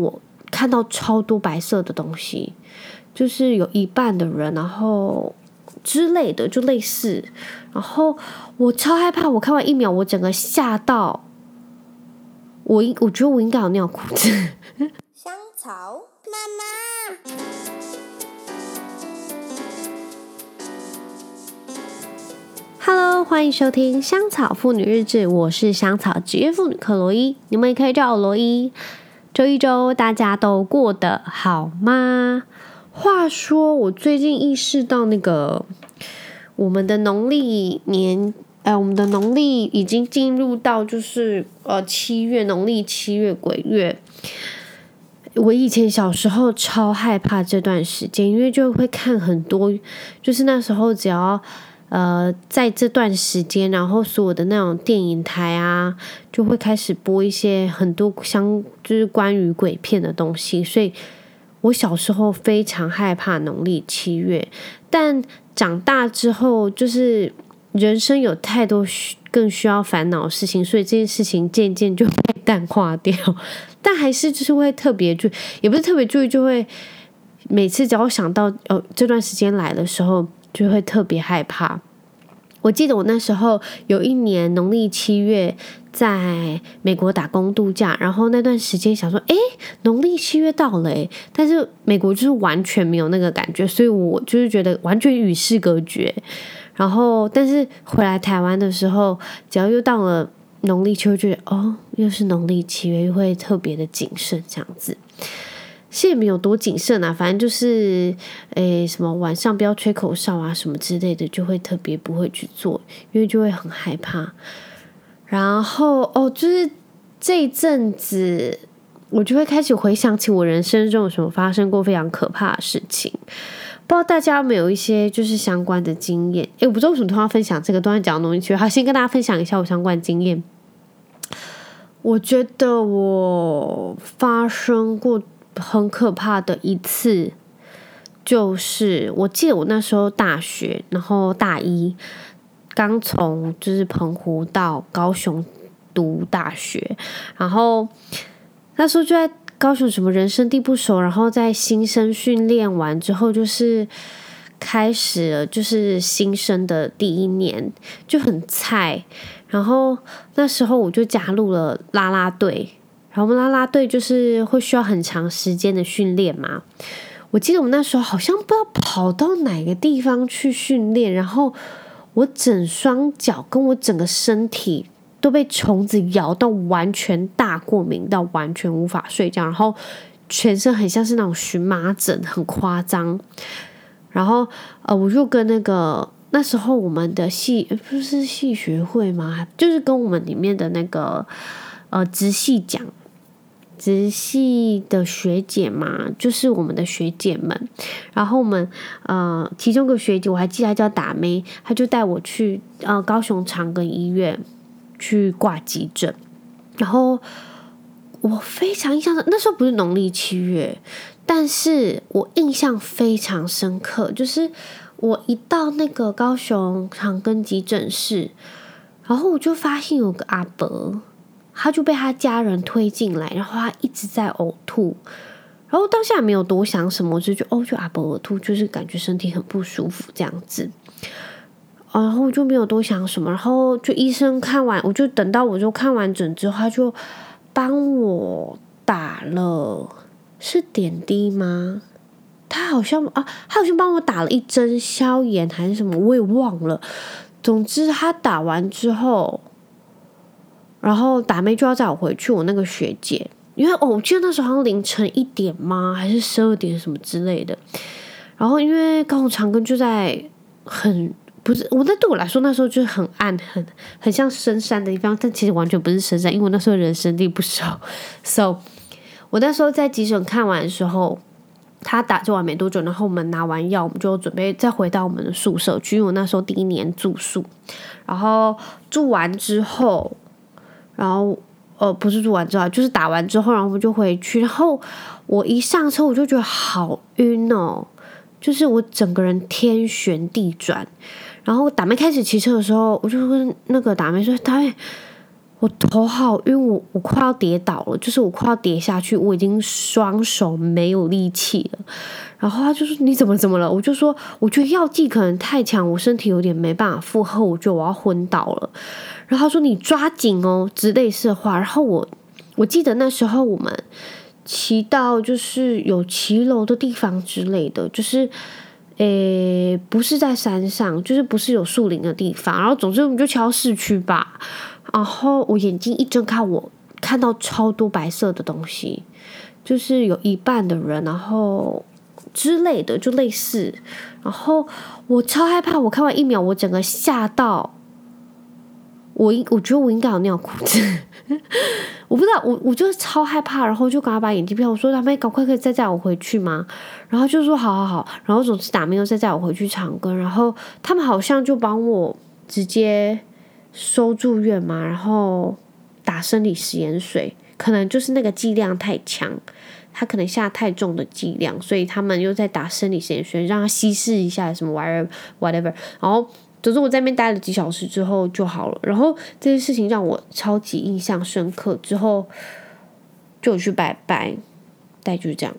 我看到超多白色的东西，就是有一半的人，然后之类的，就类似。然后我超害怕，我看完一秒，我整个吓到，我应我觉得我应该有尿裤子。香草妈妈，Hello，欢迎收听香草妇女日志，我是香草职业妇女克罗伊，你们也可以叫我罗伊。这一周大家都过得好吗？话说，我最近意识到那个。我们的农历年，呃，我们的农历已经进入到就是呃七月，农历七月鬼月。我以前小时候超害怕这段时间，因为就会看很多，就是那时候只要呃在这段时间，然后所有的那种电影台啊，就会开始播一些很多相就是关于鬼片的东西，所以我小时候非常害怕农历七月，但。长大之后，就是人生有太多需更需要烦恼的事情，所以这件事情渐渐就被淡化掉。但还是就是会特别注意，也不是特别注意，就会每次只要想到哦这段时间来的时候，就会特别害怕。我记得我那时候有一年农历七月在美国打工度假，然后那段时间想说，诶，农历七月到了诶，但是美国就是完全没有那个感觉，所以我就是觉得完全与世隔绝。然后，但是回来台湾的时候，只要又到了农历秋，就哦，又是农历七月，又会特别的谨慎这样子。其实也没有多谨慎啊，反正就是，诶，什么晚上不要吹口哨啊，什么之类的，就会特别不会去做，因为就会很害怕。然后哦，就是这一阵子，我就会开始回想起我人生中有什么发生过非常可怕的事情。不知道大家有没有一些就是相关的经验？诶，我不知道为什么突然分享这个，突然讲的东西，好，先跟大家分享一下我相关经验。我觉得我发生过。很可怕的一次，就是我记得我那时候大学，然后大一刚从就是澎湖到高雄读大学，然后那时候就在高雄，什么人生地不熟，然后在新生训练完之后，就是开始了就是新生的第一年就很菜，然后那时候我就加入了啦啦队。我们啦啦队就是会需要很长时间的训练嘛。我记得我们那时候好像不知道跑到哪个地方去训练，然后我整双脚跟我整个身体都被虫子咬到，完全大过敏到完全无法睡觉，然后全身很像是那种荨麻疹，很夸张。然后呃，我就跟那个那时候我们的系不是系学会吗？就是跟我们里面的那个呃直系讲。直系的学姐嘛，就是我们的学姐们。然后我们呃，其中一个学姐我还记得她叫打妹，她就带我去呃高雄长庚医院去挂急诊。然后我非常印象，那时候不是农历七月，但是我印象非常深刻，就是我一到那个高雄长庚急诊室，然后我就发现有个阿伯。他就被他家人推进来，然后他一直在呕吐，然后当下没有多想什么，就就哦，就阿伯呕吐，就是感觉身体很不舒服这样子，然后就没有多想什么，然后就医生看完，我就等到我就看完诊之后，他就帮我打了，是点滴吗？他好像啊，他好像帮我打了一针消炎还是什么，我也忘了。总之他打完之后。然后打妹就要载我回去，我那个学姐，因为哦，我记得那时候好像凌晨一点吗？还是十二点什么之类的。然后因为高雄长庚就在很不是，我那对我来说那时候就是很暗，很很像深山的地方，但其实完全不是深山，因为我那时候人生地不熟。So，我那时候在急诊看完的时候，他打就完没多久，然后我们拿完药，我们就准备再回到我们的宿舍去，因为我那时候第一年住宿，然后住完之后。然后，呃，不是做完之后，就是打完之后，然后我们就回去。然后我一上车，我就觉得好晕哦，就是我整个人天旋地转。然后打妹开始骑车的时候，我就跟那个打妹说：“打妹，我头好晕，我我快要跌倒了，就是我快要跌下去，我已经双手没有力气了。然后他就说：“你怎么怎么了？”我就说：“我觉得药剂可能太强，我身体有点没办法负荷，我觉得我要昏倒了。”然后他说：“你抓紧哦，之类似的话。”然后我我记得那时候我们骑到就是有骑楼的地方之类的，就是诶不是在山上，就是不是有树林的地方。然后总之我们就敲市区吧。然后我眼睛一睁开，我看到超多白色的东西，就是有一半的人，然后之类的，就类似。然后我超害怕，我看完一秒，我整个吓到，我应我觉得我应该有尿裤子，我不知道，我我就是超害怕，然后就赶快把眼镜片，我说他们赶快可以再载我回去吗？然后就说好好好，然后总之打没有再载我回去长庚，然后他们好像就帮我直接。收住院嘛，然后打生理食盐水，可能就是那个剂量太强，他可能下太重的剂量，所以他们又在打生理食盐水，让他稀释一下什么玩意儿 whatever。然后总之我在那边待了几小时之后就好了。然后这件事情让我超级印象深刻，之后就去拜拜，大概就是这样。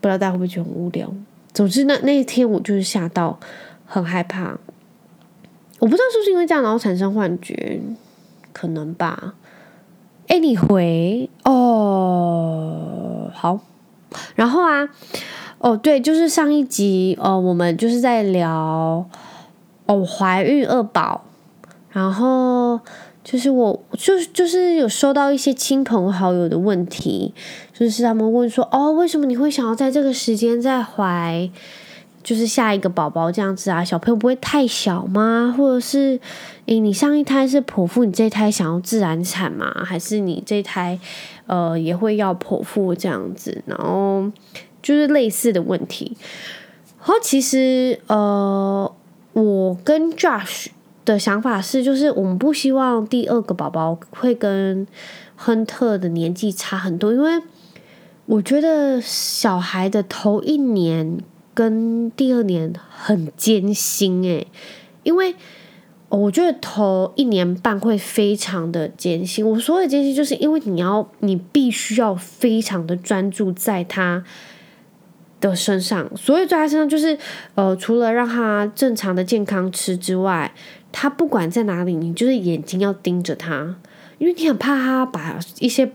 不知道大家会不会觉得很无聊？总之那那一天我就是吓到，很害怕。我不知道是不是因为这样，然后产生幻觉，可能吧。Anyway，哦，好，然后啊，哦，对，就是上一集，哦，我们就是在聊，哦，怀孕二宝，然后就是我，就是就是有收到一些亲朋好友的问题，就是他们问说，哦，为什么你会想要在这个时间再怀？就是下一个宝宝这样子啊，小朋友不会太小吗？或者是，诶，你上一胎是剖腹，你这一胎想要自然产吗？还是你这一胎，呃，也会要剖腹这样子？然后就是类似的问题。然后其实，呃，我跟 Josh 的想法是，就是我们不希望第二个宝宝会跟亨特的年纪差很多，因为我觉得小孩的头一年。跟第二年很艰辛诶，因为我觉得头一年半会非常的艰辛。我说的艰辛，就是因为你要，你必须要非常的专注在他的身上。所以在他身上，就是呃，除了让他正常的健康吃之外，他不管在哪里，你就是眼睛要盯着他，因为你很怕他把一些。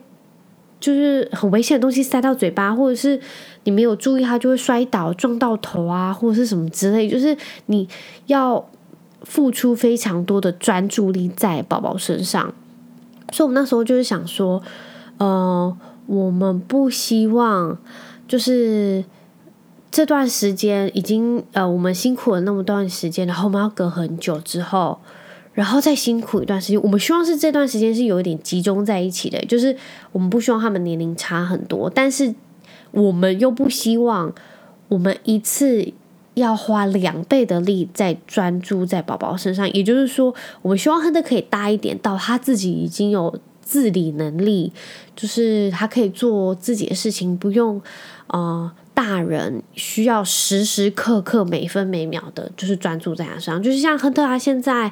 就是很危险的东西塞到嘴巴，或者是你没有注意，他就会摔倒、撞到头啊，或者是什么之类。就是你要付出非常多的专注力在宝宝身上。所以，我们那时候就是想说，呃，我们不希望就是这段时间已经呃，我们辛苦了那么段时间，然后我们要隔很久之后。然后再辛苦一段时间，我们希望是这段时间是有一点集中在一起的，就是我们不希望他们年龄差很多，但是我们又不希望我们一次要花两倍的力在专注在宝宝身上。也就是说，我们希望亨特可以大一点，到他自己已经有自理能力，就是他可以做自己的事情，不用呃大人需要时时刻刻每分每秒的，就是专注在他身上。就是像亨特他现在。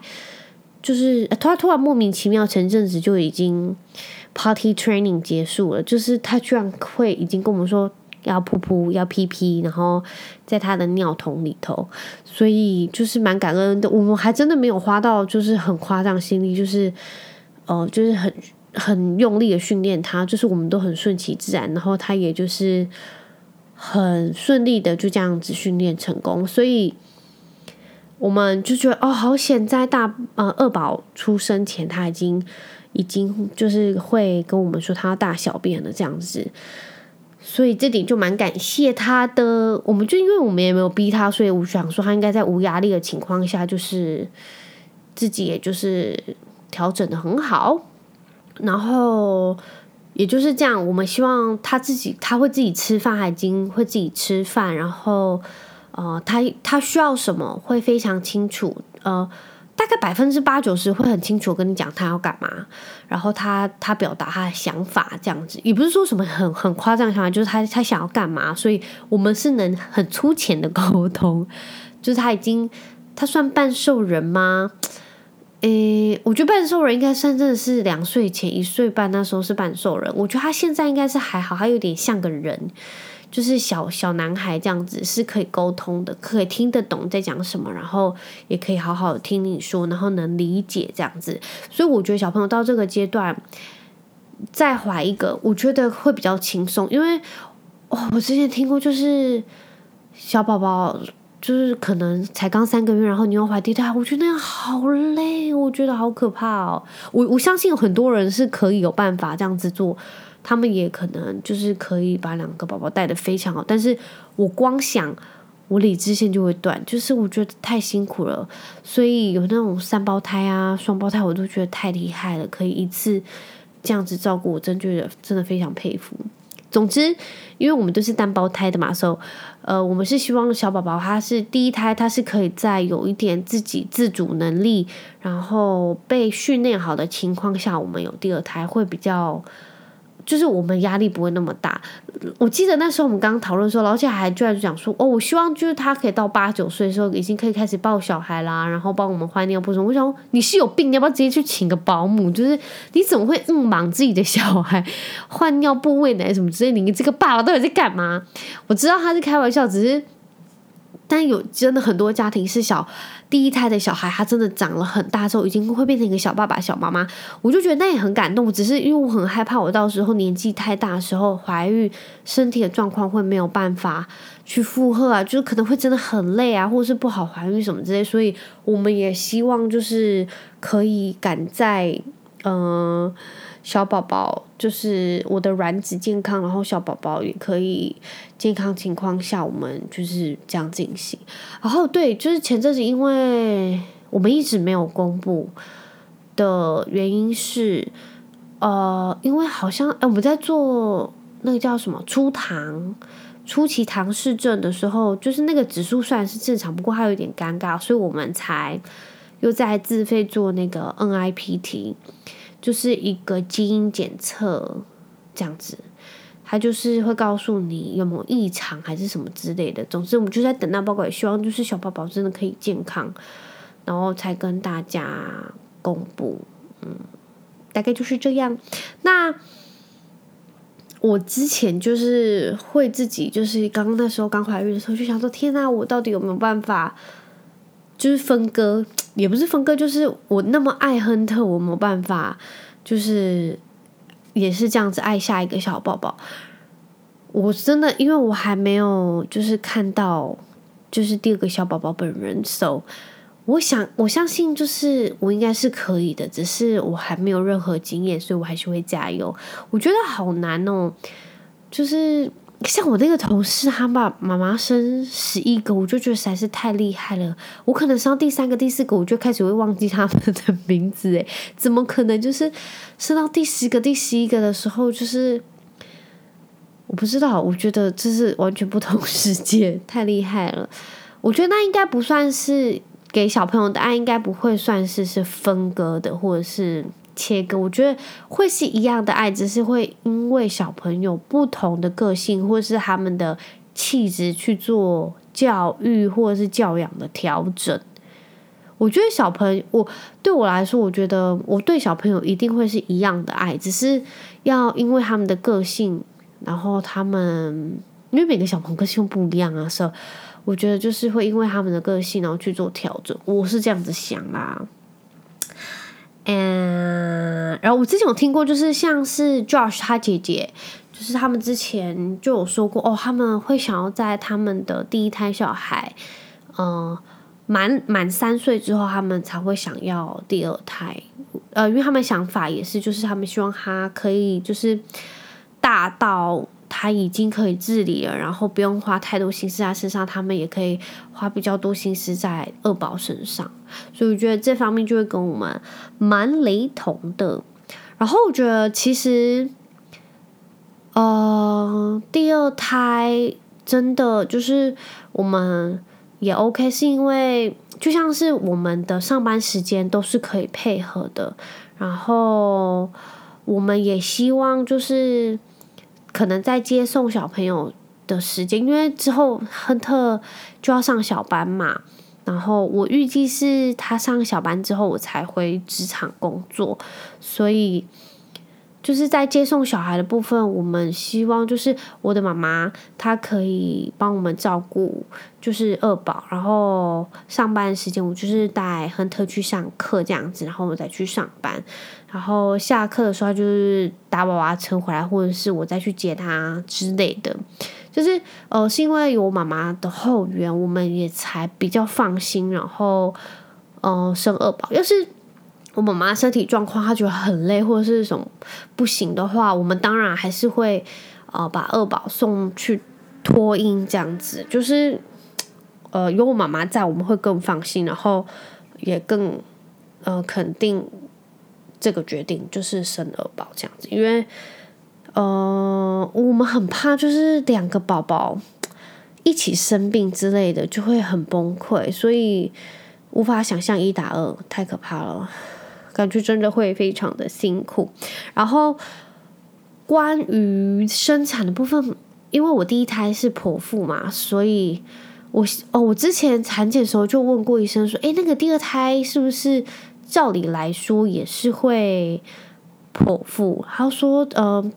就是他突然莫名其妙，前阵子就已经 party training 结束了。就是他居然会已经跟我们说要噗噗要屁屁，然后在他的尿桶里头，所以就是蛮感恩的。我们还真的没有花到就是很夸张心力，就是呃，就是很很用力的训练他，就是我们都很顺其自然，然后他也就是很顺利的就这样子训练成功，所以。我们就觉得哦，好险，在大呃二宝出生前，他已经已经就是会跟我们说他要大小便了这样子，所以这点就蛮感谢他的。我们就因为我们也没有逼他，所以我想说他应该在无压力的情况下，就是自己也就是调整的很好，然后也就是这样。我们希望他自己他会自己吃饭，他已经会自己吃饭，然后。呃，他他需要什么会非常清楚，呃，大概百分之八九十会很清楚跟你讲他要干嘛，然后他他表达他的想法这样子，也不是说什么很很夸张的想法，就是他他想要干嘛，所以我们是能很粗浅的沟通，就是他已经他算半兽人吗？诶，我觉得半兽人应该算真的是两岁前一岁半那时候是半兽人，我觉得他现在应该是还好，他有点像个人。就是小小男孩这样子是可以沟通的，可以听得懂在讲什么，然后也可以好好听你说，然后能理解这样子。所以我觉得小朋友到这个阶段再怀一个，我觉得会比较轻松，因为哦，我之前听过，就是小宝宝就是可能才刚三个月，然后你又怀第一胎，我觉得那样好累，我觉得好可怕哦。我我相信有很多人是可以有办法这样子做。他们也可能就是可以把两个宝宝带得非常好，但是我光想我理智线就会断，就是我觉得太辛苦了，所以有那种三胞胎啊、双胞胎，我都觉得太厉害了，可以一次这样子照顾，我真觉得真的非常佩服。总之，因为我们都是单胞胎的嘛，所以呃，我们是希望小宝宝他是第一胎，他是可以在有一点自己自主能力，然后被训练好的情况下，我们有第二胎会比较。就是我们压力不会那么大。我记得那时候我们刚刚讨论说，老姐还居然讲说，哦，我希望就是他可以到八九岁的时候，已经可以开始抱小孩啦，然后帮我们换尿布什么。我想你是有病，你要不要直接去请个保姆？就是你怎么会嗯忙自己的小孩换尿布、喂奶什么之类？你这个爸爸到底在干嘛？我知道他是开玩笑，只是。但有真的很多家庭是小第一胎的小孩，他真的长了很大之后，已经会变成一个小爸爸、小妈妈。我就觉得那也很感动，只是因为我很害怕，我到时候年纪太大的时候怀孕，身体的状况会没有办法去负荷啊，就是可能会真的很累啊，或者是不好怀孕什么之类。所以我们也希望就是可以赶在嗯。小宝宝就是我的卵子健康，然后小宝宝也可以健康情况下，我们就是这样进行。然后对，就是前阵子因为我们一直没有公布的原因是，呃，因为好像哎，我们在做那个叫什么初唐初期唐氏症的时候，就是那个指数虽然是正常，不过它有点尴尬，所以我们才又在自费做那个 NIPT。就是一个基因检测这样子，他就是会告诉你有没有异常还是什么之类的。总之，我们就在等那报告，也希望就是小宝宝真的可以健康，然后才跟大家公布。嗯，大概就是这样。那我之前就是会自己，就是刚刚那时候刚怀孕的时候，就想说：天呐，我到底有没有办法？就是分割，也不是分割，就是我那么爱亨特，我没办法，就是也是这样子爱下一个小宝宝。我真的，因为我还没有就是看到就是第二个小宝宝本人，so 我想我相信就是我应该是可以的，只是我还没有任何经验，所以我还是会加油。我觉得好难哦，就是。像我那个同事，他把妈妈生十一个，我就觉得实在是太厉害了。我可能生到第三个、第四个，我就开始会忘记他们的名字。诶，怎么可能？就是生到第十个、第十一个的时候，就是我不知道。我觉得这是完全不同世界，太厉害了。我觉得那应该不算是给小朋友的爱，应该不会算是是分割的，或者是。切割，我觉得会是一样的爱，只是会因为小朋友不同的个性，或是他们的气质去做教育或者是教养的调整。我觉得小朋友，我对我来说，我觉得我对小朋友一定会是一样的爱，只是要因为他们的个性，然后他们因为每个小朋友个性不一样啊，所以我觉得就是会因为他们的个性，然后去做调整。我是这样子想啦。嗯，然后我之前有听过，就是像是 Josh 他姐姐，就是他们之前就有说过哦，他们会想要在他们的第一胎小孩，嗯，满满三岁之后，他们才会想要第二胎。呃，因为他们想法也是，就是他们希望他可以就是大到。他已经可以自理了，然后不用花太多心思在身上，他们也可以花比较多心思在二宝身上，所以我觉得这方面就会跟我们蛮雷同的。然后我觉得其实，呃，第二胎真的就是我们也 OK，是因为就像是我们的上班时间都是可以配合的，然后我们也希望就是。可能在接送小朋友的时间，因为之后亨特就要上小班嘛，然后我预计是他上小班之后我才回职场工作，所以。就是在接送小孩的部分，我们希望就是我的妈妈她可以帮我们照顾，就是二宝，然后上班时间我就是带亨特去上课这样子，然后我再去上班，然后下课的时候就是打娃娃车回来，或者是我再去接他之类的。就是呃，是因为有妈妈的后援，我们也才比较放心，然后呃生二宝，要是。我妈妈身体状况，她觉得很累或者是什么不行的话，我们当然还是会呃把二宝送去托婴这样子，就是呃有我妈妈在，我们会更放心，然后也更呃肯定这个决定，就是生二宝这样子，因为呃我们很怕就是两个宝宝一起生病之类的，就会很崩溃，所以无法想象一打二，太可怕了。感觉真的会非常的辛苦，然后关于生产的部分，因为我第一胎是剖腹嘛，所以我哦，我之前产检的时候就问过医生说，诶，那个第二胎是不是照理来说也是会剖腹？他说，呃，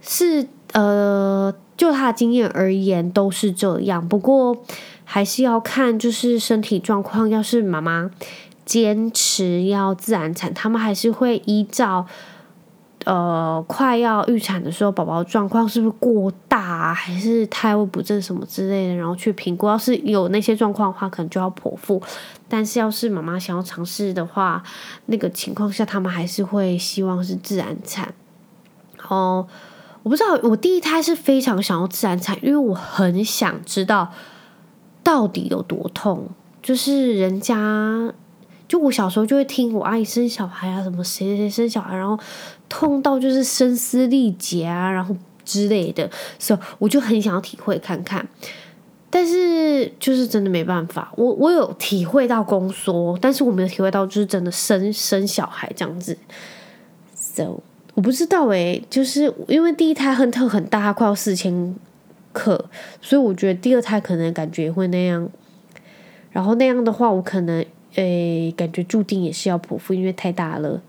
是呃，就他的经验而言都是这样，不过还是要看就是身体状况，要是妈妈。坚持要自然产，他们还是会依照，呃，快要预产的时候，宝宝状况是不是过大啊，还是胎位不正什么之类的，然后去评估。要是有那些状况的话，可能就要剖腹。但是要是妈妈想要尝试的话，那个情况下，他们还是会希望是自然产。哦，我不知道，我第一胎是非常想要自然产，因为我很想知道到底有多痛，就是人家。就我小时候就会听我阿姨生小孩啊，什么谁谁谁生小孩，然后痛到就是声嘶力竭啊，然后之类的，所以我就很想要体会看看。但是就是真的没办法，我我有体会到宫缩，但是我没有体会到就是真的生生小孩这样子。So 我不知道诶、就是因为第一胎亨特很大，它快要四千克，所以我觉得第二胎可能感觉会那样。然后那样的话，我可能。诶，感觉注定也是要剖腹，因为太大了，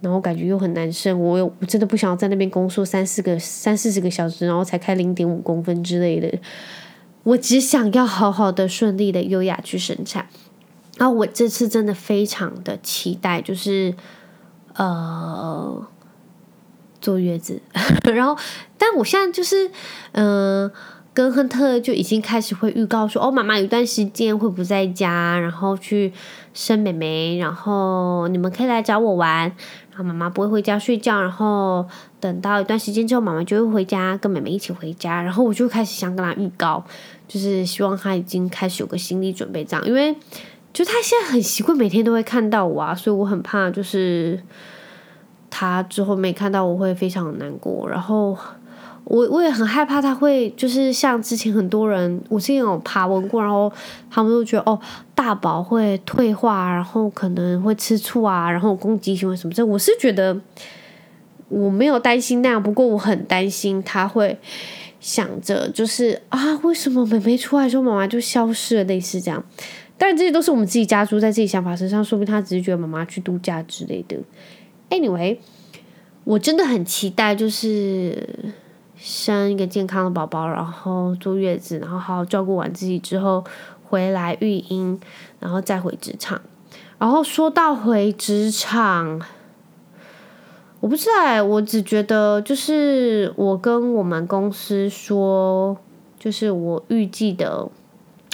然后感觉又很难生。我又我真的不想要在那边工作三四个、三四十个小时，然后才开零点五公分之类的。我只想要好好的、顺利的、优雅去生产。然后我这次真的非常的期待，就是呃坐月子。然后，但我现在就是嗯。跟亨特就已经开始会预告说，哦，妈妈有一段时间会不在家，然后去生妹妹，然后你们可以来找我玩，然后妈妈不会回家睡觉，然后等到一段时间之后，妈妈就会回家跟妹妹一起回家，然后我就开始想跟她预告，就是希望她已经开始有个心理准备这样，因为就她现在很习惯每天都会看到我啊，所以我很怕就是她之后没看到我会非常难过，然后。我我也很害怕他会就是像之前很多人，我之前有爬文过，然后他们都觉得哦，大宝会退化，然后可能会吃醋啊，然后攻击行为什么这。我是觉得我没有担心那样，不过我很担心他会想着就是啊，为什么妹妹出来之后妈妈就消失了，类似这样。当然这些都是我们自己加诸在自己想法身上，说不定他只是觉得妈妈去度假之类的。Anyway，我真的很期待，就是。生一个健康的宝宝，然后坐月子，然后好好照顾完自己之后回来育婴，然后再回职场。然后说到回职场，我不知道，我只觉得就是我跟我们公司说，就是我预计的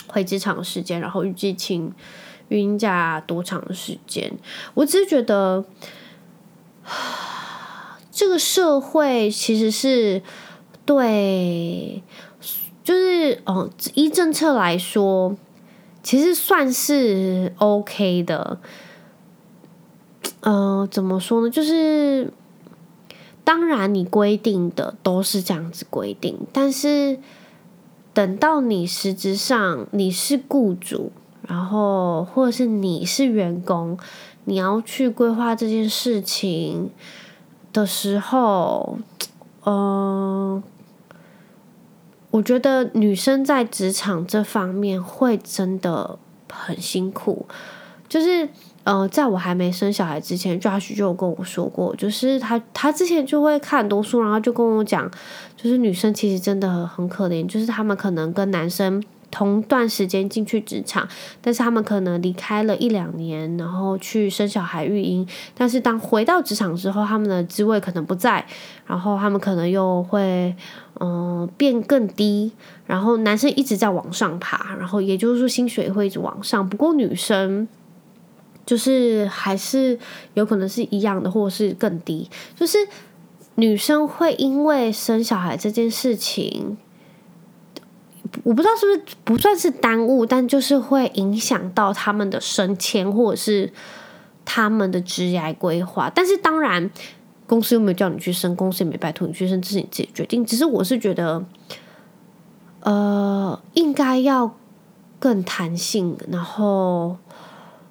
回职场时间，然后预计请育婴假多长时间。我只是觉得，这个社会其实是。对，就是哦，依政策来说，其实算是 OK 的。嗯、呃，怎么说呢？就是当然，你规定的都是这样子规定，但是等到你实质上你是雇主，然后或者是你是员工，你要去规划这件事情的时候。嗯、我觉得女生在职场这方面会真的很辛苦。就是呃，在我还没生小孩之前，Josh 就有跟我说过，就是他他之前就会看很多书，然后就跟我讲，就是女生其实真的很可怜，就是他们可能跟男生。同段时间进去职场，但是他们可能离开了一两年，然后去生小孩育婴。但是当回到职场之后，他们的职位可能不在，然后他们可能又会嗯、变更低。然后男生一直在往上爬，然后也就是说薪水会一直往上。不过女生就是还是有可能是一样的，或是更低。就是女生会因为生小孩这件事情。我不知道是不是不算是耽误，但就是会影响到他们的升迁或者是他们的职业规划。但是当然，公司又没有叫你去升，公司也没拜托你去升，这是你自己决定。只是我是觉得，呃，应该要更弹性，然后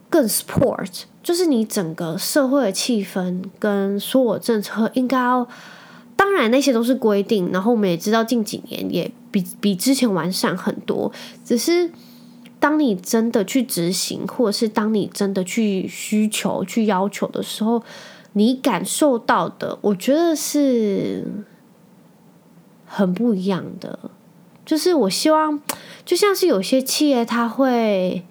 更 support，就是你整个社会的气氛跟所有政策应该要。当然那些都是规定，然后我们也知道近几年也比比之前完善很多。只是当你真的去执行，或者是当你真的去需求、去要求的时候，你感受到的，我觉得是很不一样的。就是我希望，就像是有些企业，他会。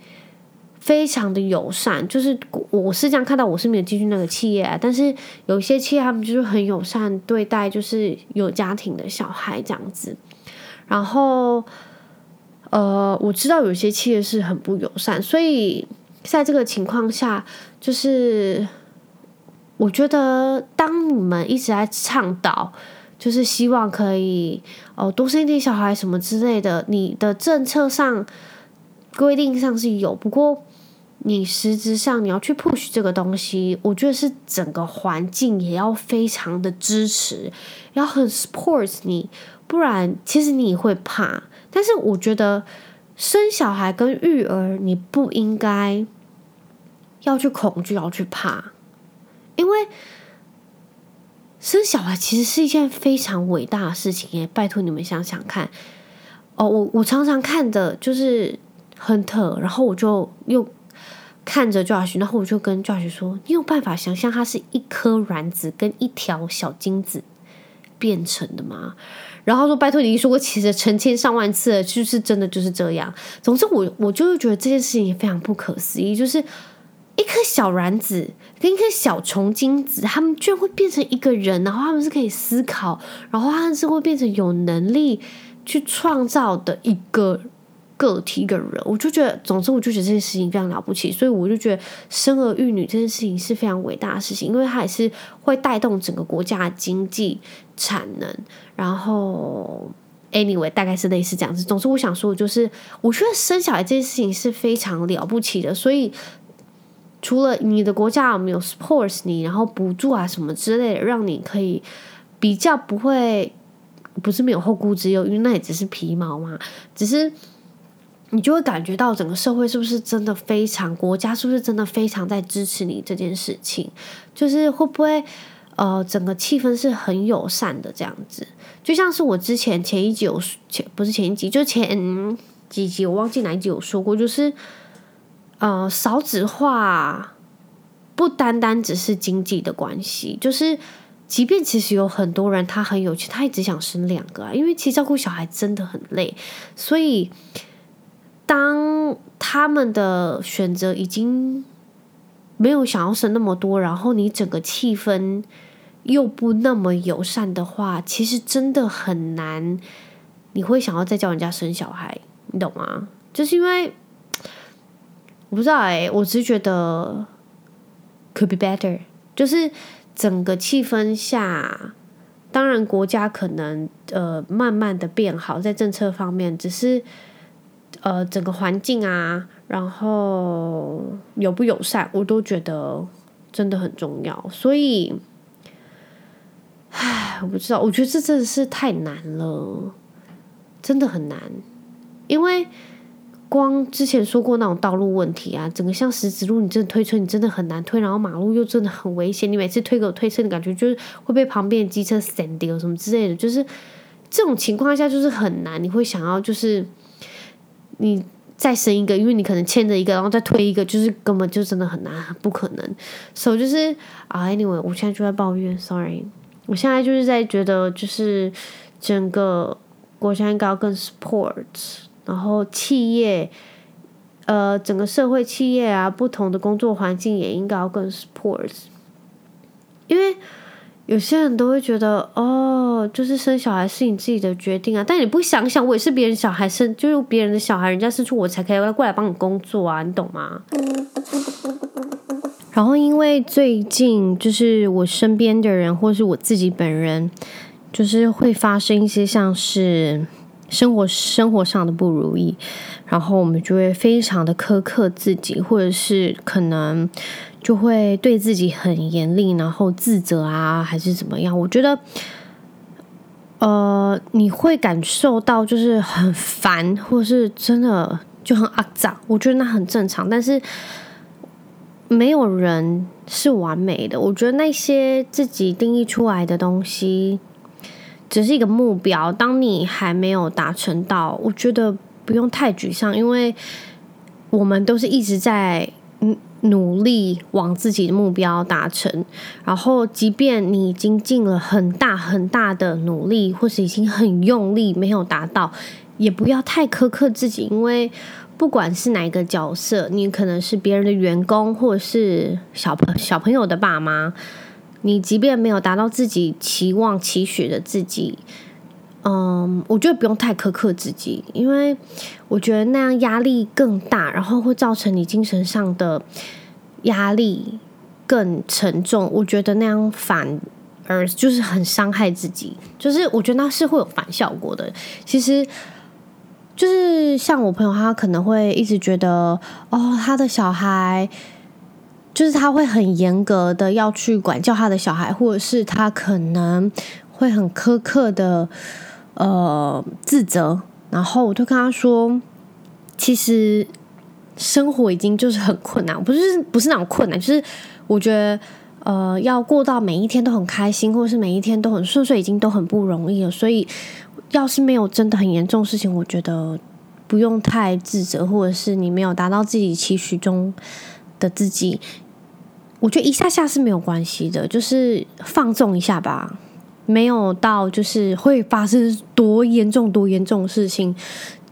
非常的友善，就是我是这样看到，我是没有进去那个企业，但是有一些企业他们就是很友善对待，就是有家庭的小孩这样子。然后，呃，我知道有些企业是很不友善，所以在这个情况下，就是我觉得当你们一直在倡导，就是希望可以哦多生一点小孩什么之类的，你的政策上规定上是有，不过。你实质上你要去 push 这个东西，我觉得是整个环境也要非常的支持，要很 support 你，不然其实你会怕。但是我觉得生小孩跟育儿，你不应该要去恐惧，要去怕，因为生小孩其实是一件非常伟大的事情耶。拜托你们想想看，哦，我我常常看的就是亨特，然后我就又。看着 Josh，然后我就跟 Josh 说：“你有办法想象它是一颗卵子跟一条小精子变成的吗？”然后说：“拜托你，你说过其实成千上万次了，就是真的就是这样。”总之我，我我就是觉得这件事情也非常不可思议，就是一颗小卵子跟一颗小虫精子，他们居然会变成一个人，然后他们是可以思考，然后他们是会变成有能力去创造的一个。个体一个人，我就觉得，总之我就觉得这件事情非常了不起，所以我就觉得生儿育女这件事情是非常伟大的事情，因为它也是会带动整个国家的经济产能。然后，anyway，大概是类似这样子。总之，我想说的就是，我觉得生小孩这件事情是非常了不起的。所以，除了你的国家有没有 support 你，然后补助啊什么之类的，让你可以比较不会，不是没有后顾之忧，因为那也只是皮毛嘛，只是。你就会感觉到整个社会是不是真的非常，国家是不是真的非常在支持你这件事情？就是会不会呃，整个气氛是很友善的这样子？就像是我之前前一集有前不是前一集，就前几集我忘记哪一集有说过，就是呃，少子化不单单只是经济的关系，就是即便其实有很多人他很有钱，他也只想生两个啊，因为其实照顾小孩真的很累，所以。当他们的选择已经没有想要生那么多，然后你整个气氛又不那么友善的话，其实真的很难。你会想要再叫人家生小孩，你懂吗？就是因为我不知道哎、我只是觉得 could be better，就是整个气氛下，当然国家可能呃慢慢的变好，在政策方面，只是。呃，整个环境啊，然后友不友善，我都觉得真的很重要。所以，唉，我不知道，我觉得这真的是太难了，真的很难。因为光之前说过那种道路问题啊，整个像石子路，你真的推车，你真的很难推，然后马路又真的很危险，你每次推给我推车，的感觉就是会被旁边的机车闪掉什么之类的，就是这种情况下就是很难，你会想要就是。你再生一个，因为你可能牵着一个，然后再推一个，就是根本就真的很难，不可能。所以就是啊，anyway，我现在就在抱怨，sorry，我现在就是在觉得，就是整个国家应该要更 sport 然后企业，呃，整个社会企业啊，不同的工作环境也应该要更 support，因为。有些人都会觉得哦，就是生小孩是你自己的决定啊，但你不想想，我也是别人小孩生，就是别人的小孩，人家生出我才可以过来帮你工作啊，你懂吗？然后因为最近就是我身边的人，或是我自己本人，就是会发生一些像是生活生活上的不如意，然后我们就会非常的苛刻自己，或者是可能。就会对自己很严厉，然后自责啊，还是怎么样？我觉得，呃，你会感受到就是很烦，或是真的就很肮脏。我觉得那很正常，但是没有人是完美的。我觉得那些自己定义出来的东西，只是一个目标。当你还没有达成到，我觉得不用太沮丧，因为我们都是一直在。努力往自己的目标达成，然后即便你已经尽了很大很大的努力，或是已经很用力没有达到，也不要太苛刻自己，因为不管是哪一个角色，你可能是别人的员工，或是小朋小朋友的爸妈，你即便没有达到自己期望期许的自己。嗯，我觉得不用太苛刻自己，因为我觉得那样压力更大，然后会造成你精神上的压力更沉重。我觉得那样反而就是很伤害自己，就是我觉得那是会有反效果的。其实，就是像我朋友，他可能会一直觉得，哦，他的小孩就是他会很严格的要去管教他的小孩，或者是他可能会很苛刻的。呃，自责，然后我就跟他说，其实生活已经就是很困难，不是不是那种困难，就是我觉得呃，要过到每一天都很开心，或者是每一天都很顺遂，已经都很不容易了。所以，要是没有真的很严重事情，我觉得不用太自责，或者是你没有达到自己期许中的自己，我觉得一下下是没有关系的，就是放纵一下吧。没有到就是会发生多严重多严重的事情，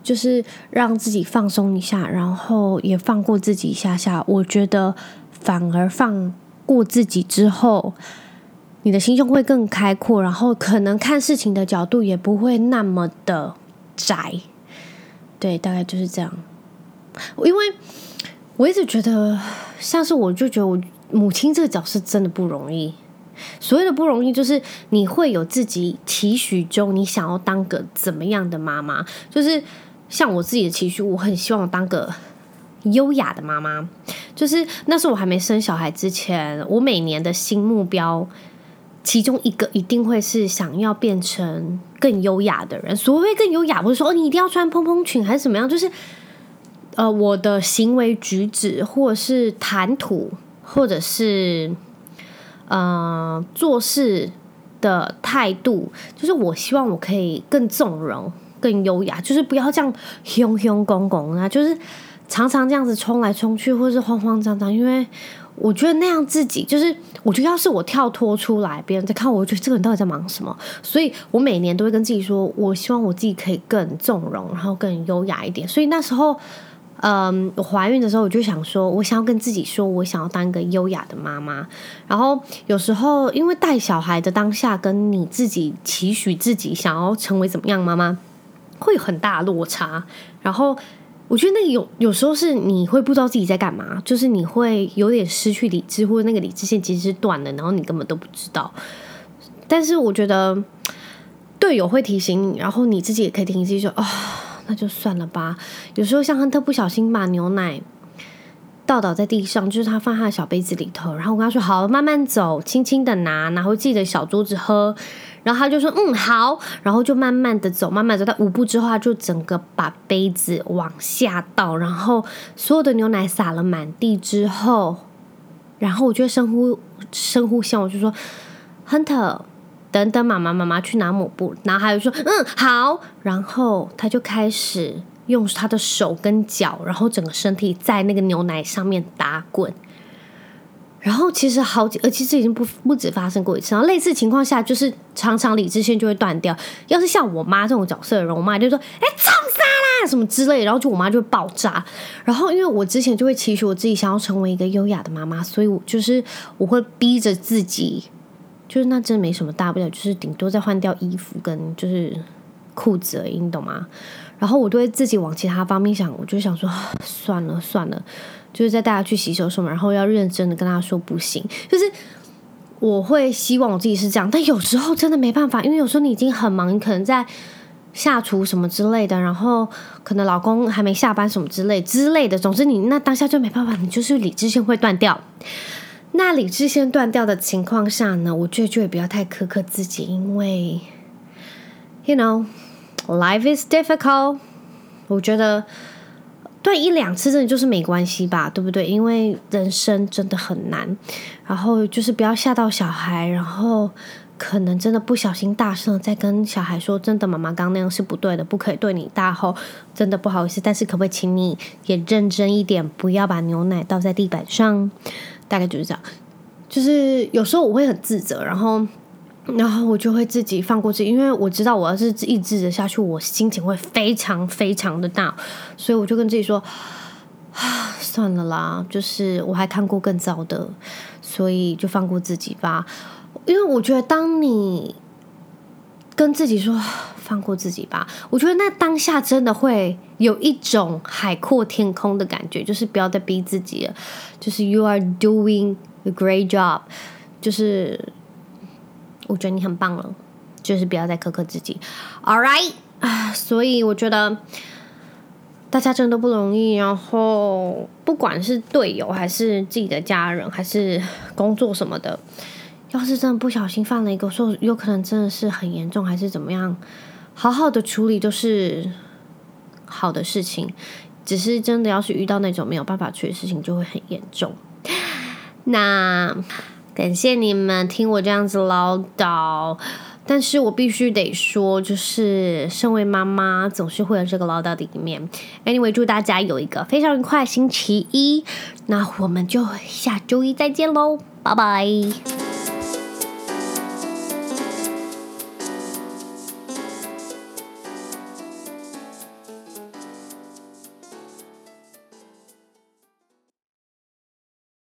就是让自己放松一下，然后也放过自己一下下。我觉得反而放过自己之后，你的心胸会更开阔，然后可能看事情的角度也不会那么的窄。对，大概就是这样。因为我一直觉得，像是我就觉得我母亲这个角色真的不容易。所谓的不容易，就是你会有自己期许中，你想要当个怎么样的妈妈？就是像我自己的期许，我很希望我当个优雅的妈妈。就是那时候我还没生小孩之前，我每年的新目标，其中一个一定会是想要变成更优雅的人。所谓更优雅，不是说哦，你一定要穿蓬蓬裙还是怎么样？就是呃，我的行为举止，或者是谈吐，或者是。呃，做事的态度，就是我希望我可以更纵容、更优雅，就是不要这样凶凶公公啊，就是常常这样子冲来冲去，或是慌慌张张。因为我觉得那样自己，就是我觉得要是我跳脱出来，别人在看我，我觉得这个人到底在忙什么？所以我每年都会跟自己说，我希望我自己可以更纵容，然后更优雅一点。所以那时候。嗯，我怀孕的时候我就想说，我想要跟自己说，我想要当一个优雅的妈妈。然后有时候因为带小孩的当下，跟你自己期许自己想要成为怎么样妈妈，会有很大的落差。然后我觉得那个有有时候是你会不知道自己在干嘛，就是你会有点失去理智，或者那个理智线其实是断了，然后你根本都不知道。但是我觉得队友会提醒你，然后你自己也可以提醒说。哦那就算了吧。有时候像亨特不小心把牛奶倒倒在地上，就是他放他的小杯子里头，然后我跟他说：“好，慢慢走，轻轻的拿，拿回自己的小桌子喝。”然后他就说：“嗯，好。”然后就慢慢的走，慢慢走到五步之后，他就整个把杯子往下倒，然后所有的牛奶洒了满地之后，然后我就深呼深呼吸，我就说：“亨特。”等等，妈妈妈妈去拿抹布，然后还有说嗯好，然后他就开始用他的手跟脚，然后整个身体在那个牛奶上面打滚。然后其实好几，呃，其实已经不不止发生过一次。然后类似情况下，就是常常理智线就会断掉。要是像我妈这种角色的人，我妈就说：“哎，冲啥啦？”什么之类。然后就我妈就会爆炸。然后因为我之前就会期许我自己想要成为一个优雅的妈妈，所以我就是我会逼着自己，就是那真没什么大不了，就是顶多再换掉衣服跟就是裤子而已，你懂吗？然后我就会自己往其他方面想，我就想说 算了算了。就是在带他去洗手什么，然后要认真的跟他说不行。就是我会希望我自己是这样，但有时候真的没办法，因为有时候你已经很忙，你可能在下厨什么之类的，然后可能老公还没下班什么之类之类的。总之你那当下就没办法，你就是理智线会断掉。那理智线断掉的情况下呢，我觉得就也不要太苛刻自己，因为，you know, life is difficult。我觉得。断一两次真的就是没关系吧，对不对？因为人生真的很难，然后就是不要吓到小孩，然后可能真的不小心大声在跟小孩说：“真的，妈妈刚刚那样是不对的，不可以对你大吼，真的不好意思。”但是可不可以请你也认真一点，不要把牛奶倒在地板上？大概就是这样。就是有时候我会很自责，然后。然后我就会自己放过自己，因为我知道我要是抑制的下去，我心情会非常非常的大，所以我就跟自己说，算了啦，就是我还看过更糟的，所以就放过自己吧。因为我觉得当你跟自己说放过自己吧，我觉得那当下真的会有一种海阔天空的感觉，就是不要再逼自己了，就是 you are doing a great job，就是。我觉得你很棒了，就是不要再苛刻自己。All right 啊，所以我觉得大家真的不容易。然后不管是队友，还是自己的家人，还是工作什么的，要是真的不小心犯了一个错，有可能真的是很严重，还是怎么样？好好的处理都是好的事情。只是真的要是遇到那种没有办法处理的事情，就会很严重。那。感谢你们听我这样子唠叨，但是我必须得说，就是身为妈妈，总是会有这个唠叨的一面。Anyway，祝大家有一个非常愉快星期一，那我们就下周一再见喽，拜拜。